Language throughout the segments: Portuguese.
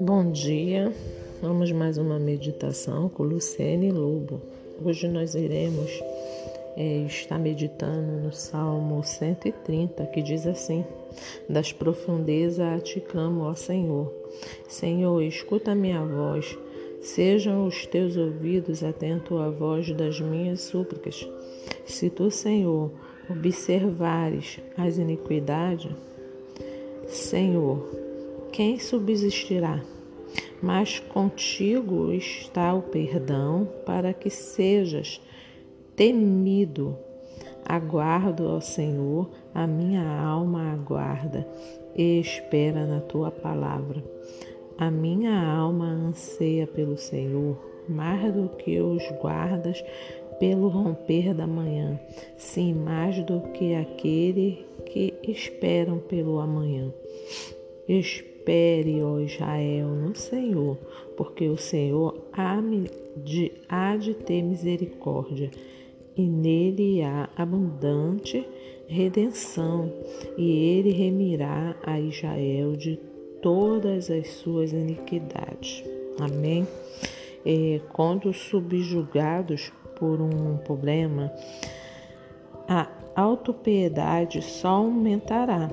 Bom dia, vamos mais uma meditação com Luciene Lobo. Hoje nós iremos é, estar meditando no Salmo 130, que diz assim: Das profundezas te clamo, ó Senhor. Senhor, escuta minha voz, sejam os teus ouvidos atentos à voz das minhas súplicas. Se tu, Senhor, observares as iniquidades, Senhor, quem subsistirá? mas contigo está o perdão para que sejas temido. Aguardo ao Senhor, a minha alma aguarda e espera na tua palavra. A minha alma anseia pelo Senhor, mais do que os guardas pelo romper da manhã, sim, mais do que aquele que esperam pelo amanhã. Espere, ó Israel, no Senhor, porque o Senhor há de, há de ter misericórdia, e nele há abundante redenção, e ele remirá a Israel de todas as suas iniquidades. Amém? É, quando subjugados por um problema, a autopiedade só aumentará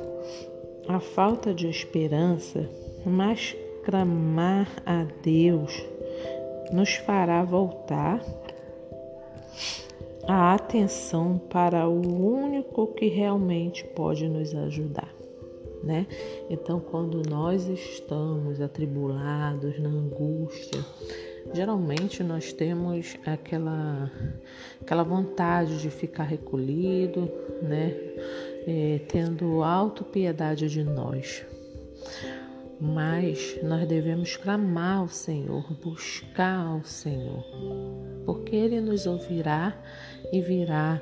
a falta de esperança, mas clamar a Deus nos fará voltar a atenção para o único que realmente pode nos ajudar, né? Então, quando nós estamos atribulados na angústia, geralmente nós temos aquela aquela vontade de ficar recolhido, né? é, tendo auto-piedade de nós. Mas nós devemos clamar ao Senhor, buscar ao Senhor, porque Ele nos ouvirá e virá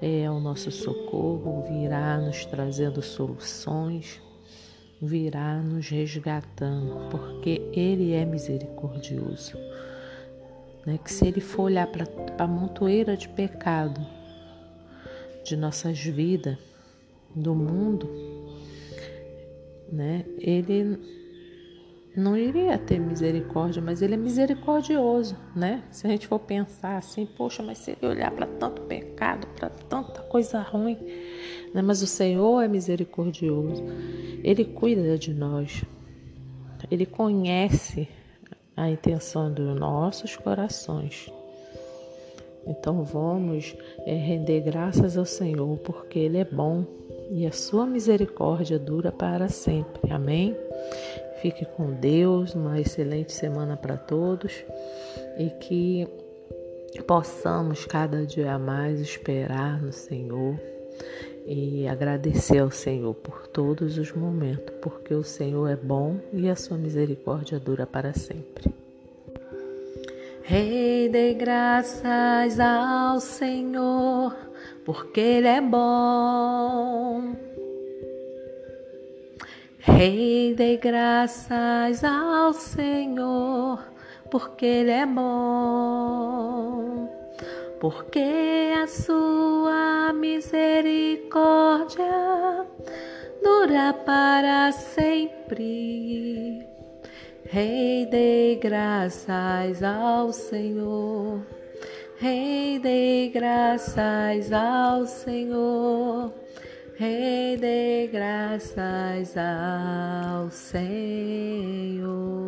é, ao nosso socorro, virá nos trazendo soluções, virá nos resgatando, porque Ele é misericordioso. Né? Que se Ele for olhar para a montoeira de pecado de nossas vidas, do mundo, né? Ele não iria ter misericórdia, mas ele é misericordioso, né? Se a gente for pensar assim, poxa, mas se ele olhar para tanto pecado, para tanta coisa ruim, né? Mas o Senhor é misericordioso. Ele cuida de nós. Ele conhece a intenção dos nossos corações. Então vamos é, render graças ao Senhor, porque Ele é bom e a sua misericórdia dura para sempre. Amém? Fique com Deus, uma excelente semana para todos e que possamos cada dia mais esperar no Senhor e agradecer ao Senhor por todos os momentos, porque o Senhor é bom e a sua misericórdia dura para sempre. Rei, dei graças ao Senhor porque Ele é bom. Rei, dei graças ao Senhor, porque Ele é bom. Porque a sua misericórdia dura para sempre. Rei, dei graças ao Senhor Rei, dei graças ao Senhor. Rei, dei graças ao Senhor.